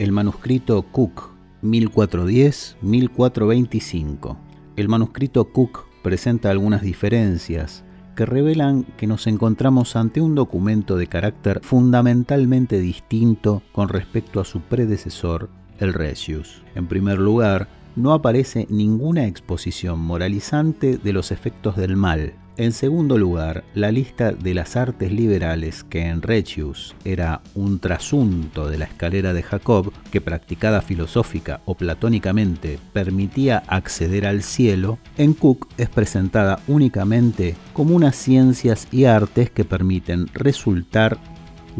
el manuscrito Cook 1410-1425. El manuscrito Cook presenta algunas diferencias que revelan que nos encontramos ante un documento de carácter fundamentalmente distinto con respecto a su predecesor, el Regius. En primer lugar, no aparece ninguna exposición moralizante de los efectos del mal, en segundo lugar, la lista de las artes liberales que en Regius era un trasunto de la escalera de Jacob que practicada filosófica o platónicamente permitía acceder al cielo, en Cook es presentada únicamente como unas ciencias y artes que permiten resultar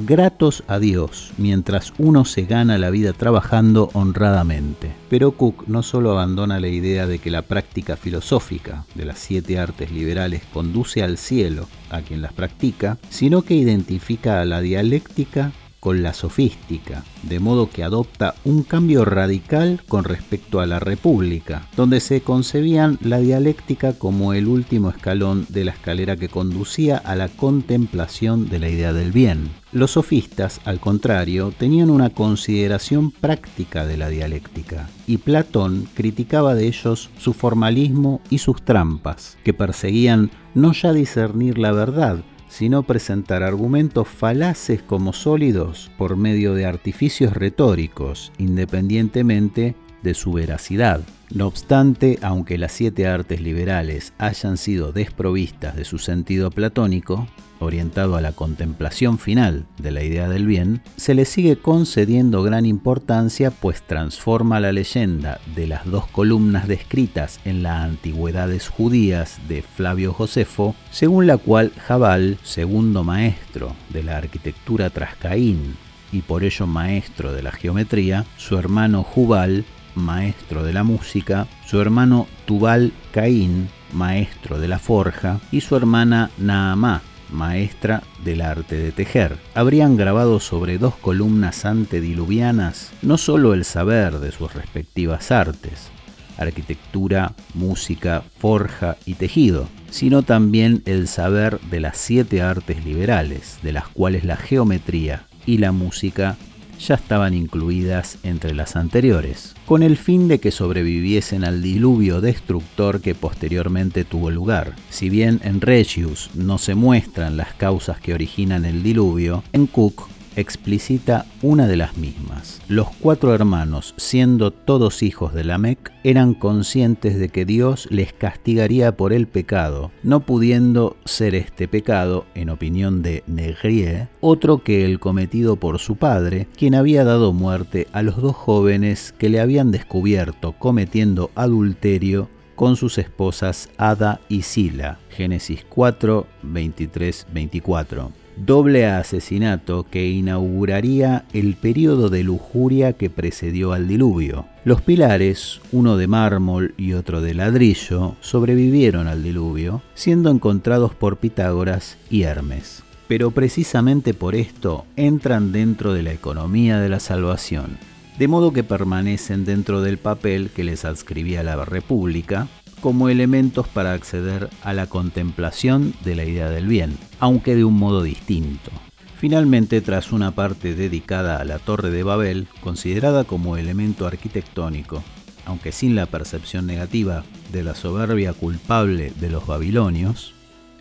gratos a Dios mientras uno se gana la vida trabajando honradamente. Pero Cook no solo abandona la idea de que la práctica filosófica de las siete artes liberales conduce al cielo a quien las practica, sino que identifica a la dialéctica con la sofística, de modo que adopta un cambio radical con respecto a la República, donde se concebían la dialéctica como el último escalón de la escalera que conducía a la contemplación de la idea del bien. Los sofistas, al contrario, tenían una consideración práctica de la dialéctica, y Platón criticaba de ellos su formalismo y sus trampas, que perseguían no ya discernir la verdad, sino presentar argumentos falaces como sólidos por medio de artificios retóricos, independientemente de su veracidad. No obstante, aunque las siete artes liberales hayan sido desprovistas de su sentido platónico, orientado a la contemplación final de la idea del bien, se le sigue concediendo gran importancia pues transforma la leyenda de las dos columnas descritas en las antigüedades judías de Flavio Josefo, según la cual Jabal, segundo maestro de la arquitectura tras Caín y por ello maestro de la geometría, su hermano Jubal, maestro de la música, su hermano Tubal Caín, maestro de la forja, y su hermana Naamá, maestra del arte de tejer. Habrían grabado sobre dos columnas antediluvianas no solo el saber de sus respectivas artes, arquitectura, música, forja y tejido, sino también el saber de las siete artes liberales, de las cuales la geometría y la música ya estaban incluidas entre las anteriores, con el fin de que sobreviviesen al diluvio destructor que posteriormente tuvo lugar. Si bien en Regius no se muestran las causas que originan el diluvio, en Cook explicita una de las mismas. Los cuatro hermanos, siendo todos hijos de Lamec, eran conscientes de que Dios les castigaría por el pecado, no pudiendo ser este pecado, en opinión de Negrier, otro que el cometido por su padre, quien había dado muerte a los dos jóvenes que le habían descubierto cometiendo adulterio con sus esposas Ada y Sila. Génesis 4, 23, 24 doble asesinato que inauguraría el periodo de lujuria que precedió al diluvio. Los pilares, uno de mármol y otro de ladrillo, sobrevivieron al diluvio, siendo encontrados por Pitágoras y Hermes. Pero precisamente por esto entran dentro de la economía de la salvación, de modo que permanecen dentro del papel que les adscribía la República, como elementos para acceder a la contemplación de la idea del bien, aunque de un modo distinto. Finalmente, tras una parte dedicada a la Torre de Babel, considerada como elemento arquitectónico, aunque sin la percepción negativa de la soberbia culpable de los babilonios,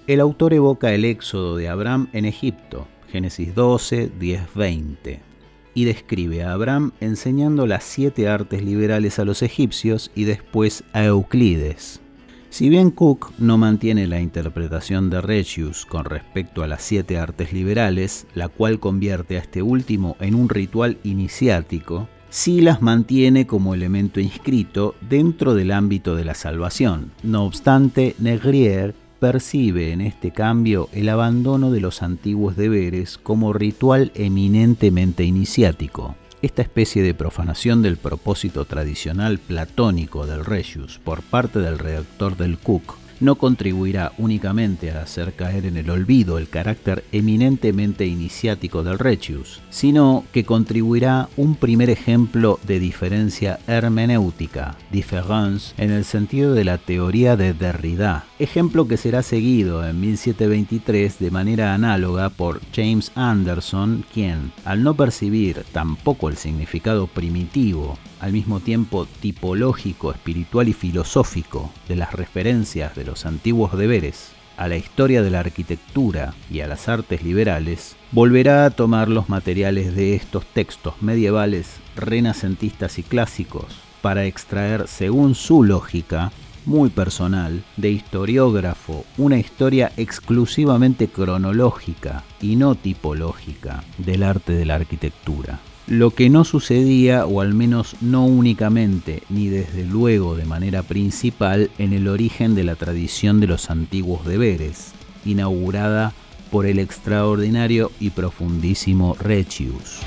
el autor evoca el éxodo de Abraham en Egipto, Génesis 12, 10, 20 y describe a Abraham enseñando las siete artes liberales a los egipcios y después a Euclides. Si bien Cook no mantiene la interpretación de Regius con respecto a las siete artes liberales, la cual convierte a este último en un ritual iniciático, sí las mantiene como elemento inscrito dentro del ámbito de la salvación. No obstante, Negrier percibe en este cambio el abandono de los antiguos deberes como ritual eminentemente iniciático. Esta especie de profanación del propósito tradicional platónico del Regius por parte del redactor del Cook no contribuirá únicamente a hacer caer en el olvido el carácter eminentemente iniciático del Rechius, sino que contribuirá un primer ejemplo de diferencia hermenéutica, difference, en el sentido de la teoría de Derrida, ejemplo que será seguido en 1723 de manera análoga por James Anderson, quien, al no percibir tampoco el significado primitivo al mismo tiempo tipológico, espiritual y filosófico de las referencias de los antiguos deberes a la historia de la arquitectura y a las artes liberales, volverá a tomar los materiales de estos textos medievales, renacentistas y clásicos para extraer, según su lógica, muy personal, de historiógrafo, una historia exclusivamente cronológica y no tipológica del arte de la arquitectura lo que no sucedía, o al menos no únicamente, ni desde luego de manera principal, en el origen de la tradición de los antiguos deberes, inaugurada por el extraordinario y profundísimo Recius.